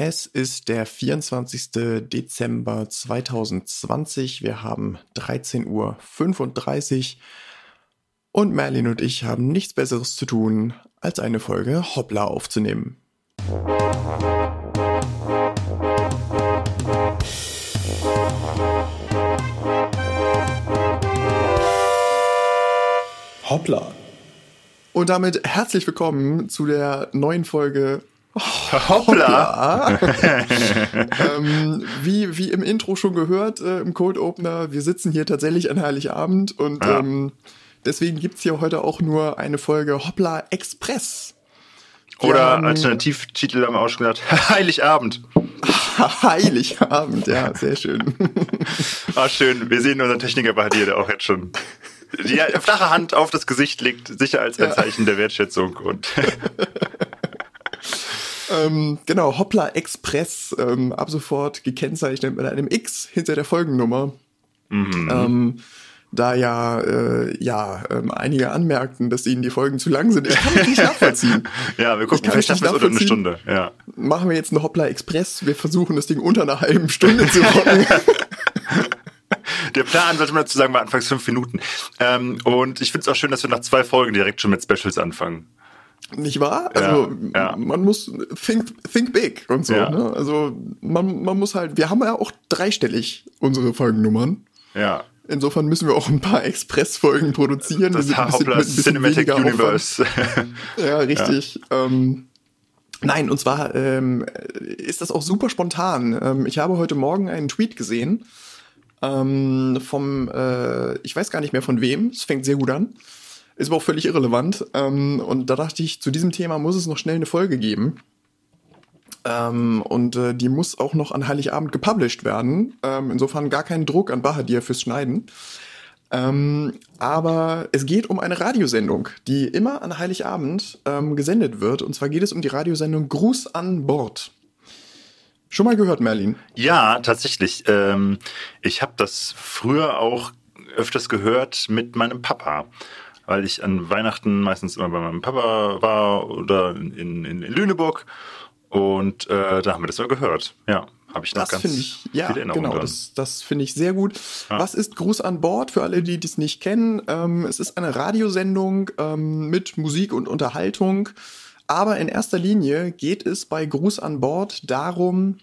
Es ist der 24. Dezember 2020. Wir haben 13.35 Uhr und Merlin und ich haben nichts Besseres zu tun, als eine Folge Hoppla aufzunehmen. Hoppla. Und damit herzlich willkommen zu der neuen Folge Hoppla. ähm, wie, wie im Intro schon gehört, äh, im Cold Opener, wir sitzen hier tatsächlich an Heiligabend und ja. ähm, deswegen gibt's hier heute auch nur eine Folge Hoppla Express. Wir Oder haben, Alternativtitel haben wir auch schon gesagt, Heiligabend. Heiligabend, ja, sehr schön. ah, schön. Wir sehen unseren Techniker bei dir, der auch jetzt schon die flache Hand auf das Gesicht legt, sicher als ein Zeichen der Wertschätzung und ähm, genau, Hoppla Express, ähm, ab sofort gekennzeichnet mit einem X hinter der Folgennummer. Mhm. Ähm, da ja, äh, ja ähm, einige anmerkten, dass ihnen die Folgen zu lang sind. Ich kann mich nicht nachvollziehen. ja, wir gucken, vielleicht schaffen wir es unter eine Stunde. Ja. Machen wir jetzt einen Hoppla Express. Wir versuchen das Ding unter einer halben Stunde zu rocken. Der Plan, sollte man dazu sagen, war anfangs fünf Minuten. Ähm, und ich finde es auch schön, dass wir nach zwei Folgen direkt schon mit Specials anfangen. Nicht wahr? Also ja, ja. man muss think, think big und so. Ja. Ne? Also man, man muss halt, wir haben ja auch dreistellig unsere Folgennummern. Ja. Insofern müssen wir auch ein paar Express-Folgen produzieren. Das Hauptplatz Cinematic Universe. ja, richtig. Ähm, nein, und zwar ähm, ist das auch super spontan. Ähm, ich habe heute Morgen einen Tweet gesehen ähm, vom, äh, ich weiß gar nicht mehr von wem, es fängt sehr gut an. Ist aber auch völlig irrelevant. Ähm, und da dachte ich, zu diesem Thema muss es noch schnell eine Folge geben. Ähm, und äh, die muss auch noch an Heiligabend gepublished werden. Ähm, insofern gar keinen Druck an Bahadir fürs Schneiden. Ähm, aber es geht um eine Radiosendung, die immer an Heiligabend ähm, gesendet wird. Und zwar geht es um die Radiosendung Gruß an Bord. Schon mal gehört, Merlin? Ja, tatsächlich. Ähm, ich habe das früher auch öfters gehört mit meinem Papa weil ich an Weihnachten meistens immer bei meinem Papa war oder in, in, in Lüneburg. Und äh, da haben wir das mal gehört. Ja, habe ich noch das ganz ich, ja, viele Erinnerungen genau, Das, das finde ich sehr gut. Ja. Was ist Gruß an Bord für alle, die das nicht kennen? Ähm, es ist eine Radiosendung ähm, mit Musik und Unterhaltung. Aber in erster Linie geht es bei Gruß an Bord darum,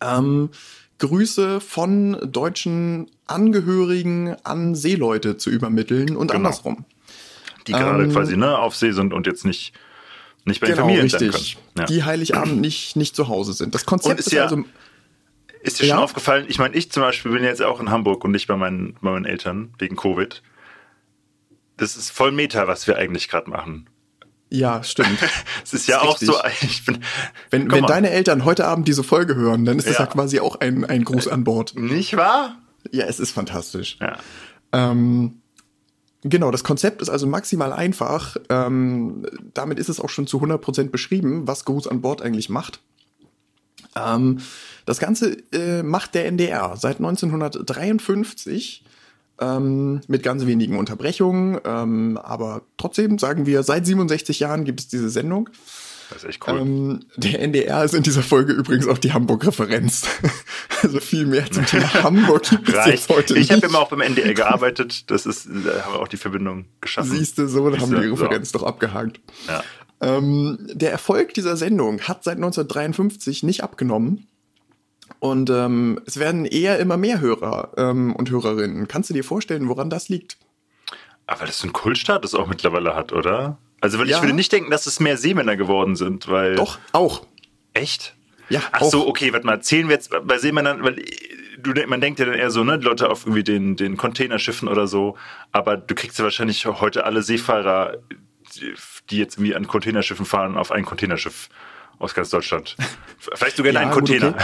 ähm, Grüße von deutschen Angehörigen an Seeleute zu übermitteln und genau. andersrum. Die gerade ähm, quasi ne, auf See sind und jetzt nicht, nicht bei genau, Familien sein können. Ja. Die Heiligabend nicht, nicht zu Hause sind. Das Konzept ist, ist, ja, also. Ist dir ja? schon aufgefallen? Ich meine, ich zum Beispiel bin jetzt auch in Hamburg und nicht bei meinen, bei meinen Eltern wegen Covid. Das ist voll Meta, was wir eigentlich gerade machen. Ja, stimmt. Es ist ja ist auch so. Ich bin, wenn wenn deine Eltern heute Abend diese Folge hören, dann ist ja. das ja quasi auch ein, ein Gruß an Bord. Nicht wahr? Ja, es ist fantastisch. Ja. Ähm, genau, das Konzept ist also maximal einfach. Ähm, damit ist es auch schon zu 100% beschrieben, was Gruß an Bord eigentlich macht. Ähm, das Ganze äh, macht der NDR seit 1953 ähm, mit ganz wenigen Unterbrechungen. Ähm, aber trotzdem sagen wir, seit 67 Jahren gibt es diese Sendung. Das ist echt cool. Ähm, der NDR ist in dieser Folge übrigens auch die Hamburg-Referenz. also viel mehr zum Thema Hamburg gibt es jetzt heute Ich habe immer auch beim NDR gearbeitet. Das ist, da haben wir auch die Verbindung geschaffen. Siehst du, so, da haben wir die Referenz so. doch abgehakt. Ja. Ähm, der Erfolg dieser Sendung hat seit 1953 nicht abgenommen. Und ähm, es werden eher immer mehr Hörer ähm, und Hörerinnen. Kannst du dir vorstellen, woran das liegt? Aber weil das so einen Kultstatus auch mittlerweile hat, oder? Also, weil ja. ich würde nicht denken, dass es mehr Seemänner geworden sind, weil. Doch, auch. Echt? Ja. Ach auch. so, okay, warte mal, zählen wir jetzt bei Seemännern, weil du, man denkt ja dann eher so, ne, Leute auf irgendwie den, den Containerschiffen oder so, aber du kriegst ja wahrscheinlich heute alle Seefahrer, die jetzt irgendwie an Containerschiffen fahren, auf ein Containerschiff aus ganz Deutschland. Vielleicht sogar in ja, einen Container. Gut,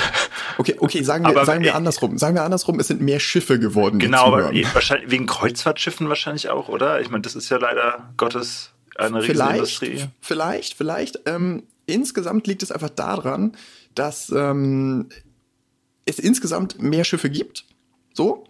okay. okay, okay, sagen wir, aber, sagen wir andersrum. Sagen wir andersrum, es sind mehr Schiffe geworden. Genau, aber wahrscheinlich wegen Kreuzfahrtschiffen wahrscheinlich auch, oder? Ich meine, das ist ja leider Gottes eine Riesenindustrie. Vielleicht, vielleicht. Ähm, insgesamt liegt es einfach daran, dass ähm, es insgesamt mehr Schiffe gibt. So.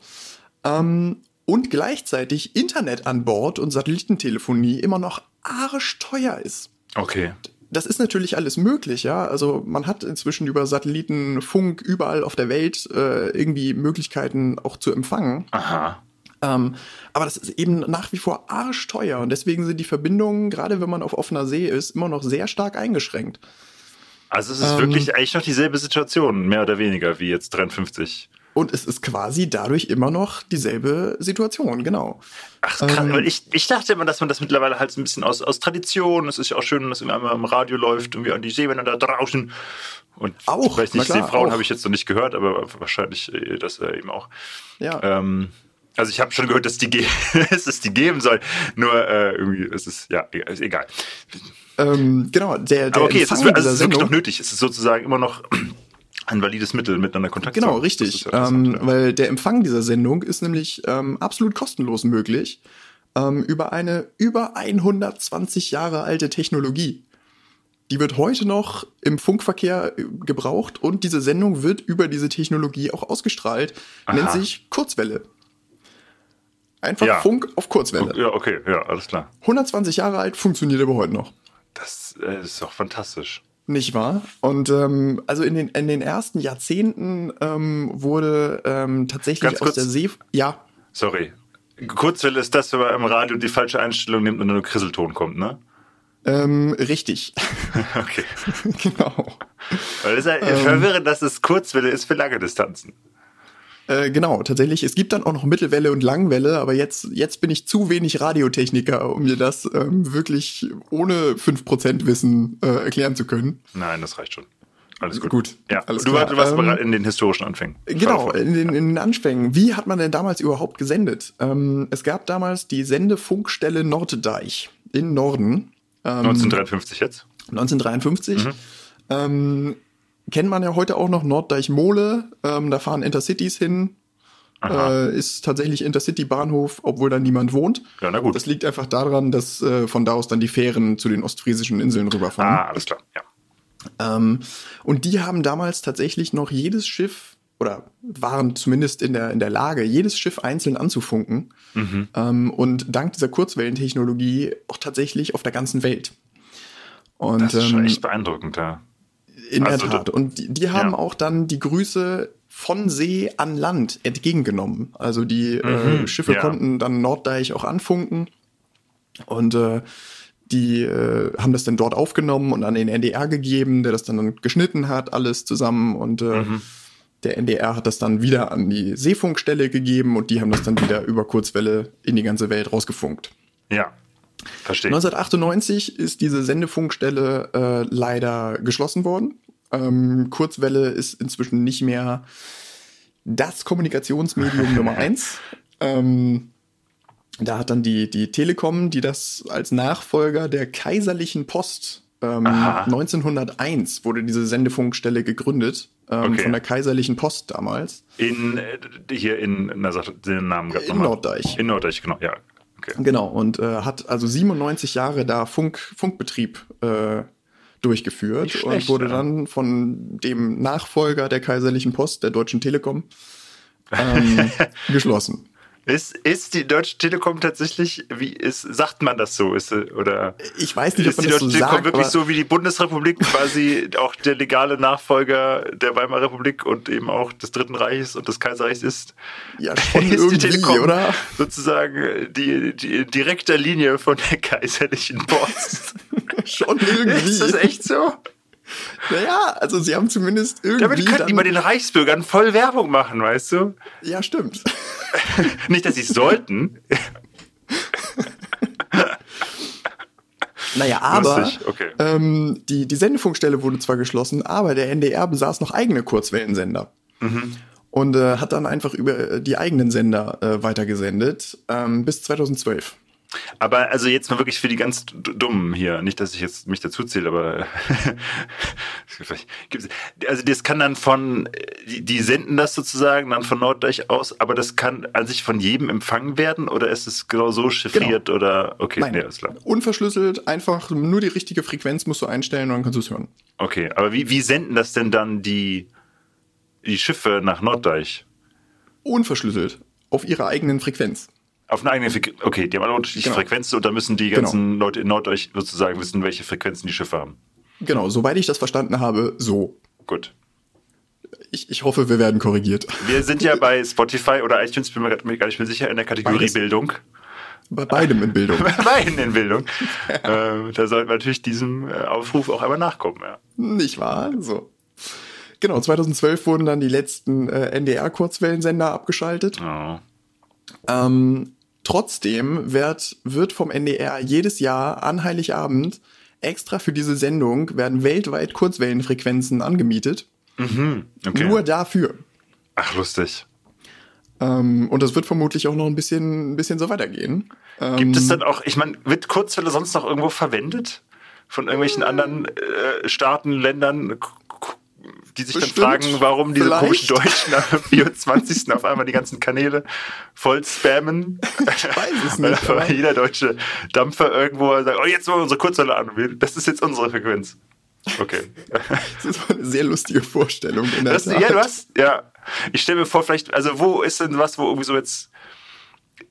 Ähm, und gleichzeitig Internet an Bord und Satellitentelefonie immer noch arschteuer ist. Okay das ist natürlich alles möglich, ja. Also man hat inzwischen über Satelliten, Funk überall auf der Welt äh, irgendwie Möglichkeiten auch zu empfangen. Aha. Ähm, aber das ist eben nach wie vor arschteuer und deswegen sind die Verbindungen, gerade wenn man auf offener See ist, immer noch sehr stark eingeschränkt. Also es ist ähm, wirklich eigentlich noch dieselbe Situation, mehr oder weniger, wie jetzt 53. Und es ist quasi dadurch immer noch dieselbe Situation, genau. Ach, krass, ähm, weil ich, ich dachte immer, dass man das mittlerweile halt so ein bisschen aus, aus Tradition, es ist ja auch schön, dass immer im Radio läuft, irgendwie an die Seemänner da draußen. Und auch, vielleicht nicht, klar, Seefrauen habe ich jetzt noch nicht gehört, aber wahrscheinlich äh, das eben auch. Ja. Ähm, also ich habe schon gehört, dass, die dass es die geben soll. Nur äh, irgendwie ist es, ja, ist egal. Ähm, genau, der, der Aber okay, es ist, also es ist wirklich noch nötig. Es ist sozusagen immer noch ein valides Mittel, miteinander Kontakt genau, zu haben. Genau, richtig. Ähm, ja. Weil der Empfang dieser Sendung ist nämlich ähm, absolut kostenlos möglich ähm, über eine über 120 Jahre alte Technologie. Die wird heute noch im Funkverkehr äh, gebraucht und diese Sendung wird über diese Technologie auch ausgestrahlt. Aha. Nennt sich Kurzwelle. Einfach ja. Funk auf Kurzwelle. Ja, okay, ja, alles klar. 120 Jahre alt, funktioniert aber heute noch. Das äh, ist doch fantastisch. Nicht wahr? Und ähm, also in den, in den ersten Jahrzehnten ähm, wurde ähm, tatsächlich Ganz aus der See. Ja. Sorry. Kurzwelle ist das, wenn man im Radio die falsche Einstellung nimmt und nur Krisselton kommt, ne? Ähm, richtig. okay. genau. Weil es ist ja ähm, verwirrend, dass es Kurzwelle ist für lange Distanzen. Äh, genau, tatsächlich. Es gibt dann auch noch Mittelwelle und Langwelle, aber jetzt, jetzt bin ich zu wenig Radiotechniker, um mir das ähm, wirklich ohne 5% Wissen äh, erklären zu können. Nein, das reicht schon. Alles gut. Gut. Ja, alles du, du warst ähm, in den historischen Anfängen. Genau, in den, in den Anfängen. Wie hat man denn damals überhaupt gesendet? Ähm, es gab damals die Sendefunkstelle Norddeich in Norden. Ähm, 1953 jetzt? 1953. Mhm. Ähm, kennt man ja heute auch noch Norddeich-Mole. Ähm, da fahren Intercities hin. Äh, ist tatsächlich Intercity-Bahnhof, obwohl da niemand wohnt. Ja, na gut. Das liegt einfach daran, dass äh, von da aus dann die Fähren zu den ostfriesischen Inseln rüberfahren. Ah, alles klar, ja. Ähm, und die haben damals tatsächlich noch jedes Schiff oder waren zumindest in der, in der Lage, jedes Schiff einzeln anzufunken. Mhm. Ähm, und dank dieser Kurzwellentechnologie auch tatsächlich auf der ganzen Welt. Und, das ist schon ähm, echt beeindruckend, ja. In also, der Tat. Und die, die haben ja. auch dann die Grüße von See an Land entgegengenommen. Also die äh, mhm, äh, Schiffe ja. konnten dann Norddeich auch anfunken und äh, die äh, haben das dann dort aufgenommen und an den NDR gegeben, der das dann geschnitten hat, alles zusammen und äh, mhm. der NDR hat das dann wieder an die Seefunkstelle gegeben und die haben das dann wieder über Kurzwelle in die ganze Welt rausgefunkt. Ja. Verstehe. 1998 ist diese Sendefunkstelle äh, leider geschlossen worden. Ähm, Kurzwelle ist inzwischen nicht mehr das Kommunikationsmedium Nummer eins. Ähm, da hat dann die, die Telekom, die das als Nachfolger der kaiserlichen Post ähm, 1901 wurde diese Sendefunkstelle gegründet ähm, okay. von der kaiserlichen Post damals. In äh, hier in na, den Namen gerade In Norddeich. In Norddeich, genau, ja. Okay. Genau, und äh, hat also 97 Jahre da Funk, Funkbetrieb äh, durchgeführt schlecht, und wurde ja. dann von dem Nachfolger der Kaiserlichen Post, der Deutschen Telekom, ähm, geschlossen. Ist, ist die Deutsche Telekom tatsächlich, wie ist, sagt man das so? Ist, oder ich weiß nicht, ob man ist die Deutsche so Telekom sagt, wirklich so wie die Bundesrepublik quasi auch der legale Nachfolger der Weimarer Republik und eben auch des Dritten Reiches und des Kaiserreichs ist? Ja, schon ist irgendwie, die Telekom oder? Sozusagen die, die direkte Linie von der Kaiserlichen Post. schon irgendwie. Ist das echt so? Naja, also sie haben zumindest irgendwie. Damit könnten die bei den Reichsbürgern voll Werbung machen, weißt du? Ja, stimmt. Nicht, dass sie es sollten. Naja, aber okay. ähm, die, die Sendefunkstelle wurde zwar geschlossen, aber der NDR besaß noch eigene Kurzwellensender. Mhm. Und äh, hat dann einfach über die eigenen Sender äh, weitergesendet ähm, bis 2012. Aber also jetzt mal wirklich für die ganz Dummen hier, nicht, dass ich jetzt mich dazu zähle, aber also das kann dann von, die, senden das sozusagen dann von Norddeich aus, aber das kann an sich von jedem empfangen werden oder ist es genau so chiffriert genau. oder okay, Nein, nee, ist klar. Unverschlüsselt, einfach nur die richtige Frequenz musst du einstellen und dann kannst du es hören. Okay, aber wie, wie senden das denn dann die, die Schiffe nach Norddeich? Unverschlüsselt, auf ihrer eigenen Frequenz. Auf eine eigene Frequenz. Okay, die haben alle unterschiedliche genau. Frequenzen und da müssen die ganzen genau. Leute in Norddeutsch sozusagen wissen, welche Frequenzen die Schiffe haben. Genau, soweit ich das verstanden habe, so. Gut. Ich, ich hoffe, wir werden korrigiert. Wir sind ja bei Spotify oder iTunes, bin mir gar nicht mehr sicher, in der Kategorie Beides. Bildung. Bei beidem in Bildung. Bei beiden in Bildung. ähm, da sollten wir natürlich diesem äh, Aufruf auch einmal nachkommen. Ja. Nicht wahr? So. Genau, 2012 wurden dann die letzten äh, NDR-Kurzwellensender abgeschaltet. Oh. Ähm, trotzdem wird, wird vom NDR jedes Jahr an Heiligabend extra für diese Sendung werden weltweit Kurzwellenfrequenzen angemietet. Mhm. Okay. Nur dafür. Ach, lustig. Ähm, und das wird vermutlich auch noch ein bisschen, ein bisschen so weitergehen. Ähm, Gibt es dann auch, ich meine, wird Kurzwelle sonst noch irgendwo verwendet? Von irgendwelchen anderen äh, Staaten, Ländern, die sich Bestimmt. dann fragen, warum diese Vielleicht. komischen Deutschen am 24. auf einmal die ganzen Kanäle voll spammen. Ich weiß es Weil nicht. aber- jeder deutsche Dampfer irgendwo sagt, oh, jetzt wollen wir unsere Kurzwelle an. Das ist jetzt unsere Frequenz. Okay. Das ist eine sehr lustige Vorstellung. In der Das, Tat. ja, du hast, ja. Ich stelle mir vor, vielleicht, also wo ist denn was, wo irgendwie so jetzt äh,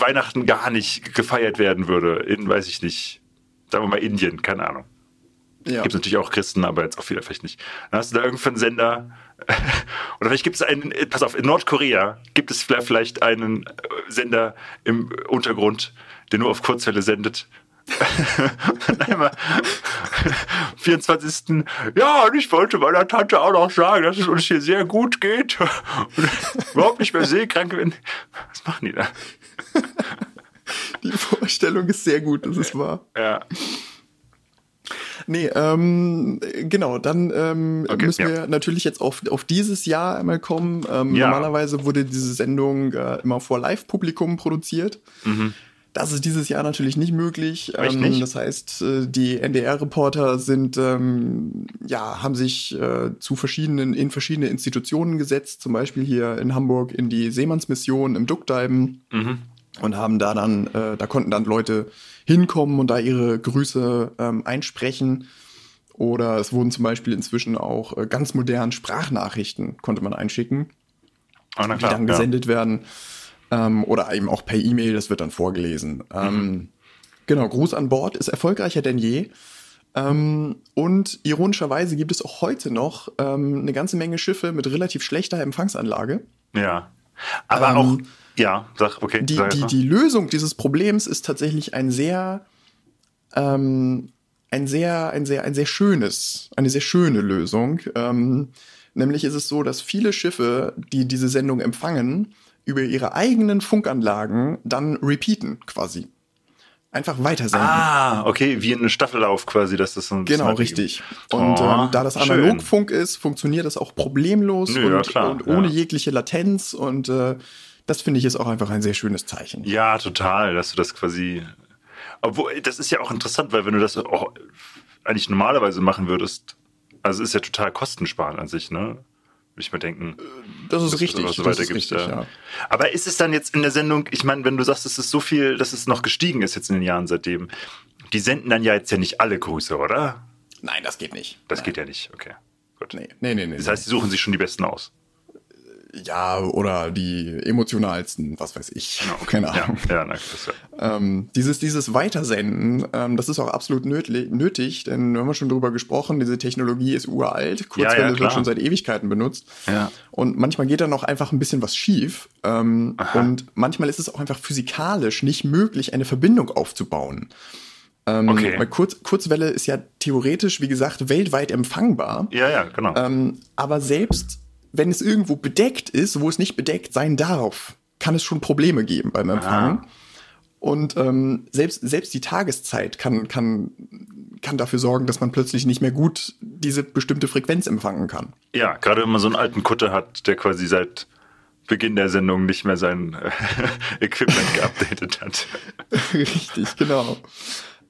Weihnachten gar nicht gefeiert werden würde? In, weiß ich nicht, sagen wir mal Indien, keine Ahnung. Ja. Gibt es natürlich auch Christen, aber jetzt auch viele vielleicht nicht. Dann hast du da irgendeinen Sender, oder vielleicht gibt es einen, äh, pass auf, in Nordkorea gibt es vielleicht- einen äh, Sender im Untergrund, der nur auf Kurzwelle sendet. Einmal 24. Ja, und ich wollte meiner Tante auch noch sagen, dass es uns hier sehr gut geht und überhaupt nicht mehr seekrank bin. Was machen die da? Die Vorstellung ist sehr gut, das ist wahr. Ja. Nee, ähm, genau, dann ähm, Okay, müssen ja. wir natürlich jetzt auf, auf dieses Jahr einmal kommen. Ähm, Ja. Normalerweise wurde diese Sendung äh, immer vor Live-Publikum produziert. Das ist dieses Jahr natürlich nicht möglich. Mhm. Ähm, nicht? Das heißt, äh, die NDR-Reporter sind, ähm, ja, haben sich äh, zu verschiedenen, in verschiedene Institutionen gesetzt, zum Beispiel hier in Hamburg in die Seemannsmission im Duckdeiben Mhm. und haben da dann, äh, da konnten dann Leute hinkommen und da ihre Grüße ähm, einsprechen. Oder es wurden zum Beispiel inzwischen auch äh, ganz modern Sprachnachrichten konnte man einschicken, Oh, na die klar. dann ja. gesendet werden. Ähm, oder eben auch per E-Mail, das wird dann vorgelesen. Ähm, genau, Gruß an Bord ist erfolgreicher denn je. Ähm, und ironischerweise gibt es auch heute noch ähm, eine ganze Menge Schiffe mit relativ schlechter Empfangsanlage. Ja. Aber Ähm, auch, ja, sag, okay. Die, sag die, die Lösung dieses Problems ist tatsächlich ein sehr, ähm, ein sehr, ein sehr, ein sehr schönes, eine sehr schöne Lösung. Ähm, nämlich ist es so, dass viele Schiffe, die diese Sendung empfangen, über ihre eigenen Funkanlagen dann repeaten quasi. Einfach weitersenden. Ah, okay, wie ein Staffellauf quasi, dass das so ein Genau, richtig. Und Oh, ähm, da das schön. Analogfunk ist, funktioniert das auch problemlos Nö, ja, und, klar, und ohne ja. jegliche Latenz. Und äh, das finde ich ist auch einfach ein sehr schönes Zeichen. Ja, total, dass du das quasi. Obwohl, das ist ja auch interessant, weil wenn du das auch eigentlich normalerweise machen würdest, also ist ja total kostensparend an sich, ne? Würde ich mal denken. Das ist richtig. so das ist richtig, ja. Aber ist es dann jetzt in der Sendung, ich meine, wenn du sagst, es ist so viel, dass es noch gestiegen ist jetzt in den Jahren seitdem, die senden dann ja jetzt ja nicht alle Grüße, oder? Nein, das geht nicht. Das geht ja nicht, okay. Gut. Nee, nee, nee. nee Das heißt, die suchen sich schon die Besten aus. Ja, oder die emotionalsten, was weiß ich. Keine Ja, Ahnung. ja, na, das ja. Ähm, dieses, dieses Weitersenden, ähm, das ist auch absolut nötlich, nötig, denn wir haben ja schon drüber gesprochen, diese Technologie ist uralt, Kurzwelle Ja, ja, wird schon seit Ewigkeiten benutzt. Ja. Und manchmal geht da noch einfach ein bisschen was schief. Ähm, und manchmal ist es auch einfach physikalisch nicht möglich, eine Verbindung aufzubauen. Ähm, Okay. Weil Kurz, Kurzwelle ist ja theoretisch, wie gesagt, weltweit empfangbar. Ja, ja, genau. Ähm, aber selbst wenn es irgendwo bedeckt ist, wo es nicht bedeckt sein darf, kann es schon Probleme geben beim Empfang. Und ähm, selbst, selbst die Tageszeit kann, kann, kann dafür sorgen, dass man plötzlich nicht mehr gut diese bestimmte Frequenz empfangen kann. Ja, gerade wenn man so einen alten Kutter hat, der quasi seit Beginn der Sendung nicht mehr sein äh, Equipment geupdatet hat. Richtig, genau.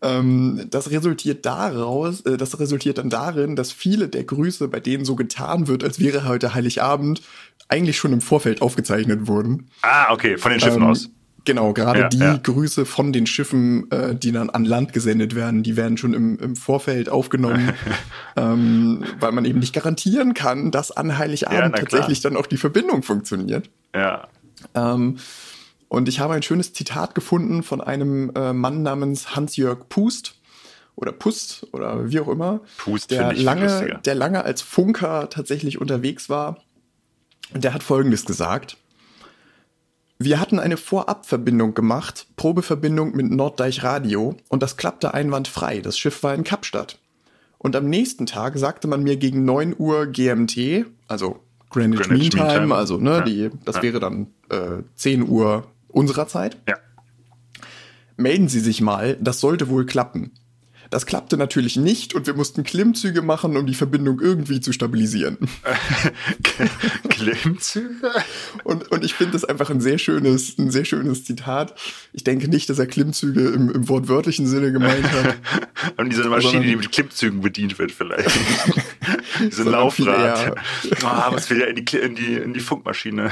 Ähm, das resultiert daraus, äh, das resultiert dann darin, dass viele der Grüße, bei denen so getan wird, als wäre heute Heiligabend, eigentlich schon im Vorfeld aufgezeichnet wurden. Ah, okay, von den Schiffen Ähm, aus. Genau, gerade Ja, die ja. Grüße von den Schiffen, äh, die dann an Land gesendet werden, die werden schon im, im Vorfeld aufgenommen, ähm, weil man eben nicht garantieren kann, dass an Ja, Heiligabend klar. tatsächlich dann auch die Verbindung funktioniert. Ja. Ähm, und ich habe ein schönes Zitat gefunden von einem äh, Mann namens Hans-Jörg Pust. oder Pust oder wie auch immer, Pust der lange, der lange als Funker tatsächlich unterwegs war. Und der hat Folgendes gesagt. Wir hatten eine Vorabverbindung gemacht, Probeverbindung mit Norddeich Radio, und das klappte einwandfrei. Das Schiff war in Kapstadt. Und am nächsten Tag sagte man mir gegen 9 Uhr GMT, also Greenwich, Greenwich Mean Time. also ne, Ja. die, das Ja. wäre dann äh, 10 Uhr unserer Zeit. Ja. Melden Sie sich mal, das sollte wohl klappen. Das klappte natürlich nicht und wir mussten Klimmzüge machen, um die Verbindung irgendwie zu stabilisieren. Klimmzüge? Und, und ich finde das einfach ein sehr schönes, ein sehr schönes Zitat. Ich denke nicht, dass er Klimmzüge im, im wortwörtlichen Sinne gemeint hat. Und diese Maschine, die mit Klimmzügen bedient wird vielleicht. Diese Laufrad. Ah, was will ja in die, in die, in die Funkmaschine.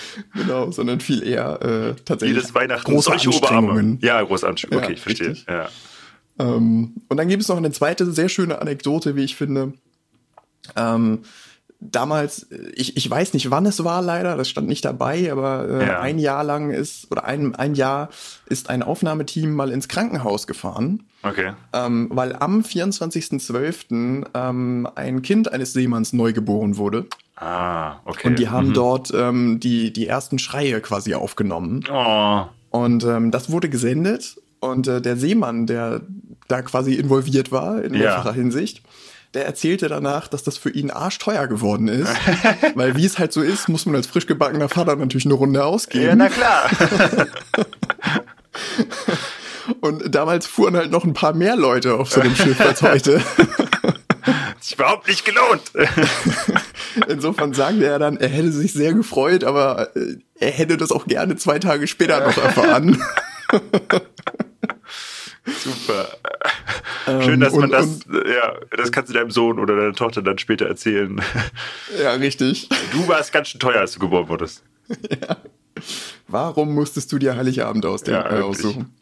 genau, sondern viel eher äh, tatsächlich Jedes Weihnachten große solche. Oberarme. Ja, große Anstrengungen. Okay, Ja, ich verstehe. richtig. Ja. Ähm, und dann gibt es noch eine zweite sehr schöne Anekdote, wie ich finde. Ähm, damals, ich, ich weiß nicht, wann es war leider, das stand nicht dabei, aber äh, Ja. ein Jahr lang ist, oder ein, ein Jahr ist ein Aufnahmeteam mal ins Krankenhaus gefahren, Okay. ähm, weil am 24.12. Ähm, ein Kind eines Seemanns neu geboren wurde. Ah, okay. Und die haben Mhm. dort ähm, die, die ersten Schreie quasi aufgenommen. Oh. Und ähm, das wurde gesendet und äh, der Seemann, der da quasi involviert war in Ja. mehrfacher Hinsicht, der erzählte danach, dass das für ihn arschteuer geworden ist. weil wie es halt so ist, muss man als frisch gebackener Vater natürlich eine Runde Ja, ausgeben. na klar. und damals fuhren halt noch ein paar mehr Leute auf so einem Schiff als heute. Hat sich überhaupt nicht gelohnt. Insofern sagte er dann, er hätte sich sehr gefreut, aber äh, er hätte das auch gerne zwei Tage später noch erfahren. Super. Schön, dass Ähm, man und- das, ja, das kannst du deinem Sohn oder deiner Tochter dann später erzählen. ja, richtig. Du warst ganz schön teuer, als du geboren wurdest. Warum musstest du dir Heiligabend ausdenken, Ja, äh, aussuchen?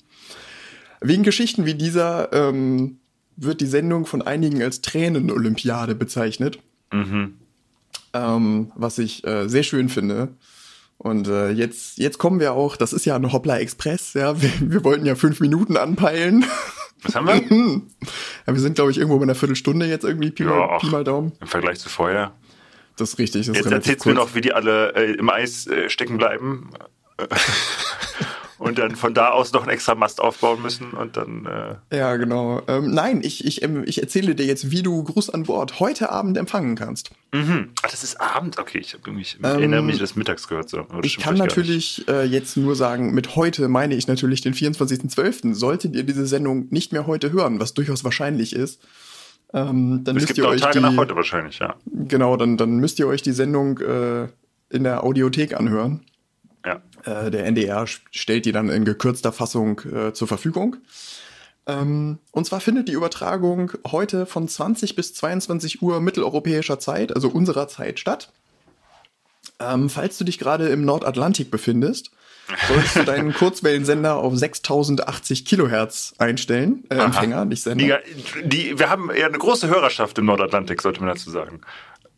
Wegen Geschichten wie dieser ähm, wird die Sendung von einigen als Tränen-Olympiade bezeichnet, Mhm. Ähm, was ich äh, sehr schön finde. Und äh, jetzt, jetzt kommen wir auch, das ist ja ein Hoppla Express, ja, wir, wir wollten ja fünf Minuten anpeilen. Was haben wir? ja, wir sind, glaube ich, irgendwo bei einer Viertelstunde jetzt irgendwie, Pi, Ja. Pi mal Daumen. Im Vergleich zu vorher. Das ist richtig, das Jetzt erzählst du mir noch, wie die alle äh, im Eis äh, stecken bleiben. und dann von da aus noch einen extra Mast aufbauen müssen und dann. Äh, Ja, genau. Ähm, nein, ich, ich, ähm, ich erzähle dir jetzt, wie du Gruß an Bord heute Abend empfangen kannst. mhm. Ach, das ist Abend? Okay, ich, ich erinnere mich, das mittags gehört so. Ich kann natürlich äh, jetzt nur sagen, mit heute meine ich natürlich den 24.12. Solltet ihr diese Sendung nicht mehr heute hören, was durchaus wahrscheinlich ist, ähm, dann. Es müsst gibt ihr auch euch Tage die, nach heute wahrscheinlich, ja. genau, dann, dann müsst ihr euch die Sendung äh, in der Audiothek anhören. Äh, der NDR stellt die dann in gekürzter Fassung äh, zur Verfügung. Ähm, und zwar findet die Übertragung heute von 20 bis 22 Uhr mitteleuropäischer Zeit, also unserer Zeit, statt. Ähm, falls du dich gerade im Nordatlantik befindest, solltest du deinen Kurzwellensender auf 6080 Kilohertz einstellen. Äh, Empfänger, nicht Sender. Die, die, wir haben ja eine große Hörerschaft im Nordatlantik, sollte man dazu sagen.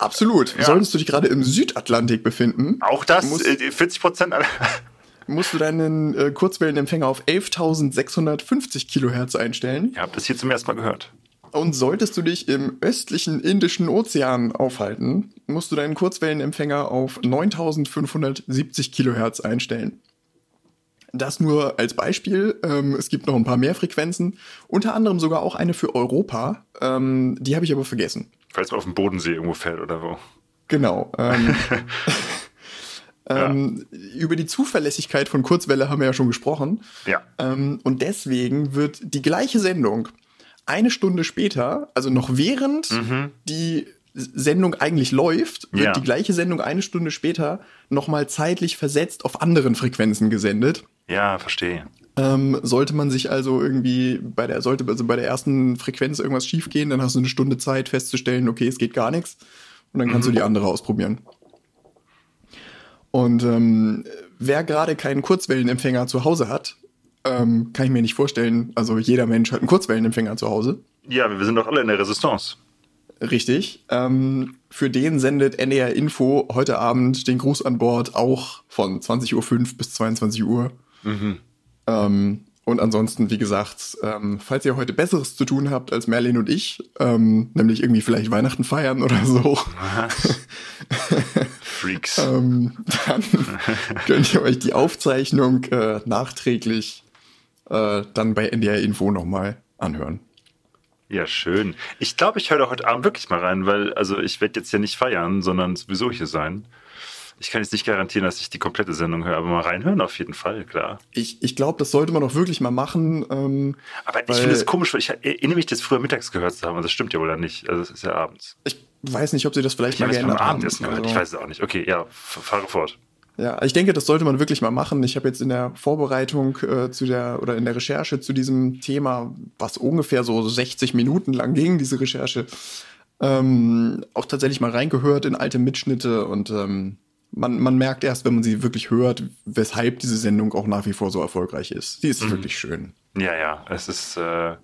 Absolut. Ja. Solltest du dich gerade im Südatlantik befinden, Auch das, Muss- äh, 40 Prozent aller. musst du deinen äh, Kurzwellenempfänger auf 11.650 Kilohertz einstellen. Ihr habt das hier zum ersten Mal gehört. Und solltest du dich im östlichen Indischen Ozean aufhalten, musst du deinen Kurzwellenempfänger auf 9570 Kilohertz einstellen. Das nur als Beispiel. Ähm, es gibt noch ein paar mehr Frequenzen, unter anderem sogar auch eine für Europa. Ähm, die habe ich aber vergessen. Falls man auf dem Bodensee irgendwo fährt oder wo. Genau. Ähm, ähm, Über die Zuverlässigkeit von Kurzwelle haben wir ja schon gesprochen. Ja. Ähm, und deswegen wird die gleiche Sendung eine Stunde später, also noch während die S- Sendung eigentlich läuft, wird Ja. die gleiche Sendung eine Stunde später nochmal zeitlich versetzt auf anderen Frequenzen gesendet. Ja, verstehe. Ähm, sollte man sich also irgendwie bei der, sollte also bei der ersten Frequenz irgendwas schiefgehen, dann hast du eine Stunde Zeit festzustellen, okay, es geht gar nichts. Und dann kannst du die andere ausprobieren. Und ähm, wer gerade keinen Kurzwellenempfänger zu Hause hat, ähm, kann ich mir nicht vorstellen. Also jeder Mensch hat einen Kurzwellenempfänger zu Hause. Ja, wir sind doch alle in der Resistance. Richtig. Ähm, für den sendet NDR Info heute Abend den Gruß an Bord auch von 20.05 Uhr bis 22 Uhr. Ähm, und ansonsten, wie gesagt, ähm, falls ihr heute Besseres zu tun habt als Merlin und ich, ähm, nämlich irgendwie vielleicht Weihnachten feiern oder so, Freaks. ähm, dann könnt ihr euch die Aufzeichnung äh, nachträglich äh, dann bei NDR Info nochmal anhören. Ja, schön. Ich glaube, ich höre da heute Abend wirklich mal rein, weil, also ich werde jetzt ja nicht feiern, sondern sowieso hier sein. Ich kann jetzt nicht garantieren, dass ich die komplette Sendung höre, aber mal reinhören auf jeden Fall, klar. Ich, ich glaube, das sollte man auch wirklich mal machen. Ähm, aber ich finde es komisch, weil ich erinnere mich, das früher mittags gehört zu haben, und das stimmt ja wohl nicht. Also es ist ja abends. ich weiß nicht, ob sie das vielleicht Ich mal geändert haben. Abendessen gehört, ich Also- weiß es auch nicht. Okay, ja, fahre fort. Ja, ich denke, das sollte man wirklich mal machen. Ich habe jetzt in der Vorbereitung äh, zu der oder in der Recherche zu diesem Thema, was ungefähr so 60 Minuten lang ging, diese Recherche, ähm, auch tatsächlich mal reingehört in alte Mitschnitte und ähm, man, man merkt erst, wenn man sie wirklich hört, weshalb diese Sendung auch nach wie vor so erfolgreich ist. Die ist wirklich schön. Ja, ja, es ist, äh,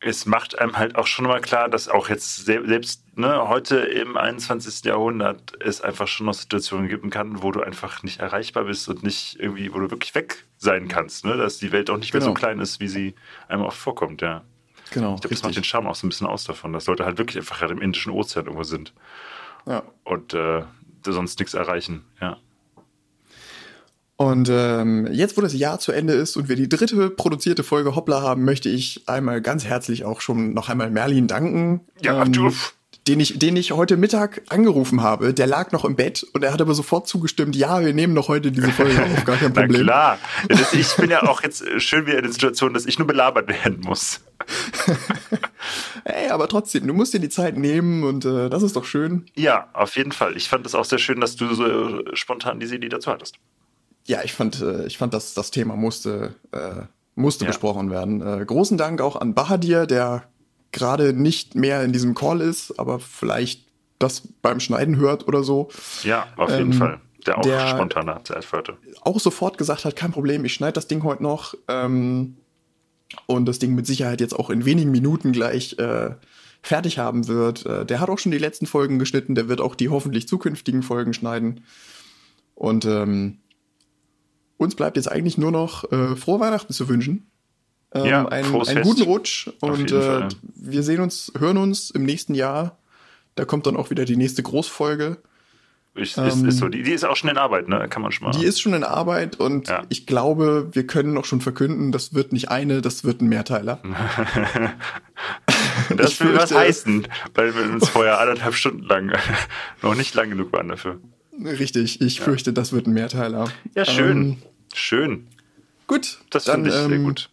es macht einem halt auch schon mal klar, dass auch jetzt se selbst ne, heute im 21. Jahrhundert es einfach schon noch Situationen geben kann, wo du einfach nicht erreichbar bist und nicht irgendwie, wo du wirklich weg sein kannst, ne? dass die Welt auch nicht mehr so Genau. klein ist, wie sie einem oft vorkommt, ja. Genau, Ich glaube, das macht den Charme auch so ein bisschen aus davon, dass Leute halt wirklich einfach halt im Indischen Ozean irgendwo sind Ja. und äh, sonst nichts erreichen, ja. Und ähm, jetzt, wo das Jahr zu Ende ist und wir die dritte produzierte Folge Hoppla haben, möchte ich einmal ganz herzlich auch schon noch einmal Merlin danken. Ja, ähm, du- den ich, den ich heute Mittag angerufen habe. Der lag noch im Bett und er hat aber sofort zugestimmt, ja, wir nehmen noch heute diese Folge auf, gar kein Na Problem. klar. Ja, das, ich bin ja auch jetzt äh, schön wieder in der Situation, dass ich nur belabert werden muss. Ey, aber trotzdem, du musst dir die Zeit nehmen und äh, das ist doch schön. Ja, auf jeden Fall. Ich fand es auch sehr schön, dass du so äh, spontan diese Idee dazu hattest. Ja, ich fand, äh, ich fand, dass das Thema musste, äh, musste Ja. besprochen werden. Äh, großen Dank auch an Bahadir, der gerade nicht mehr in diesem Call ist, aber vielleicht das beim Schneiden hört oder so. Ja, auf jeden Ähm, Fall. Der auch der- spontaner Zeit hatte. Auch sofort gesagt hat, kein Problem, ich schneide das Ding heute noch. Ähm, und das Ding mit Sicherheit jetzt auch in wenigen Minuten gleich äh, fertig haben wird. Äh, der hat auch schon die letzten Folgen geschnitten, der wird auch die hoffentlich zukünftigen Folgen schneiden. Und ähm, uns bleibt jetzt eigentlich nur noch äh, frohe Weihnachten zu wünschen. Ähm, Ja, einen, einen guten Rutsch und äh, wir sehen uns, hören uns im nächsten Jahr. Da kommt dann auch wieder die nächste Großfolge. Ist, Ähm, ist so. Die, die ist auch schon in Arbeit, ne? Kann man schon mal. Die ist schon in Arbeit und Ja. ich glaube, wir können auch schon verkünden, das wird nicht eine, das wird ein Mehrteiler. das will was heißen, weil wir uns vorher anderthalb Stunden lang noch nicht lang genug waren dafür. Richtig, ich fürchte, das wird ein Mehrteiler. Ja, schön. Ähm, schön. gut, Das finde ich sehr ähm, gut.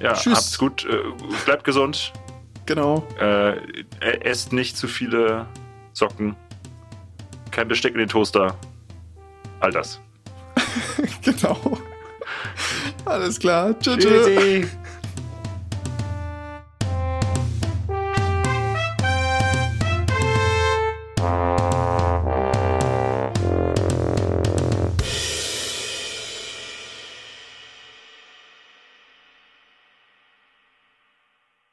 Ja, tschüss. habt's gut. Äh, bleibt gesund. Genau. Äh, esst nicht zu viele Socken. Kein Besteck in den Toaster. All das. Genau. Alles klar. Tschüss. tschüss. Tschüssi.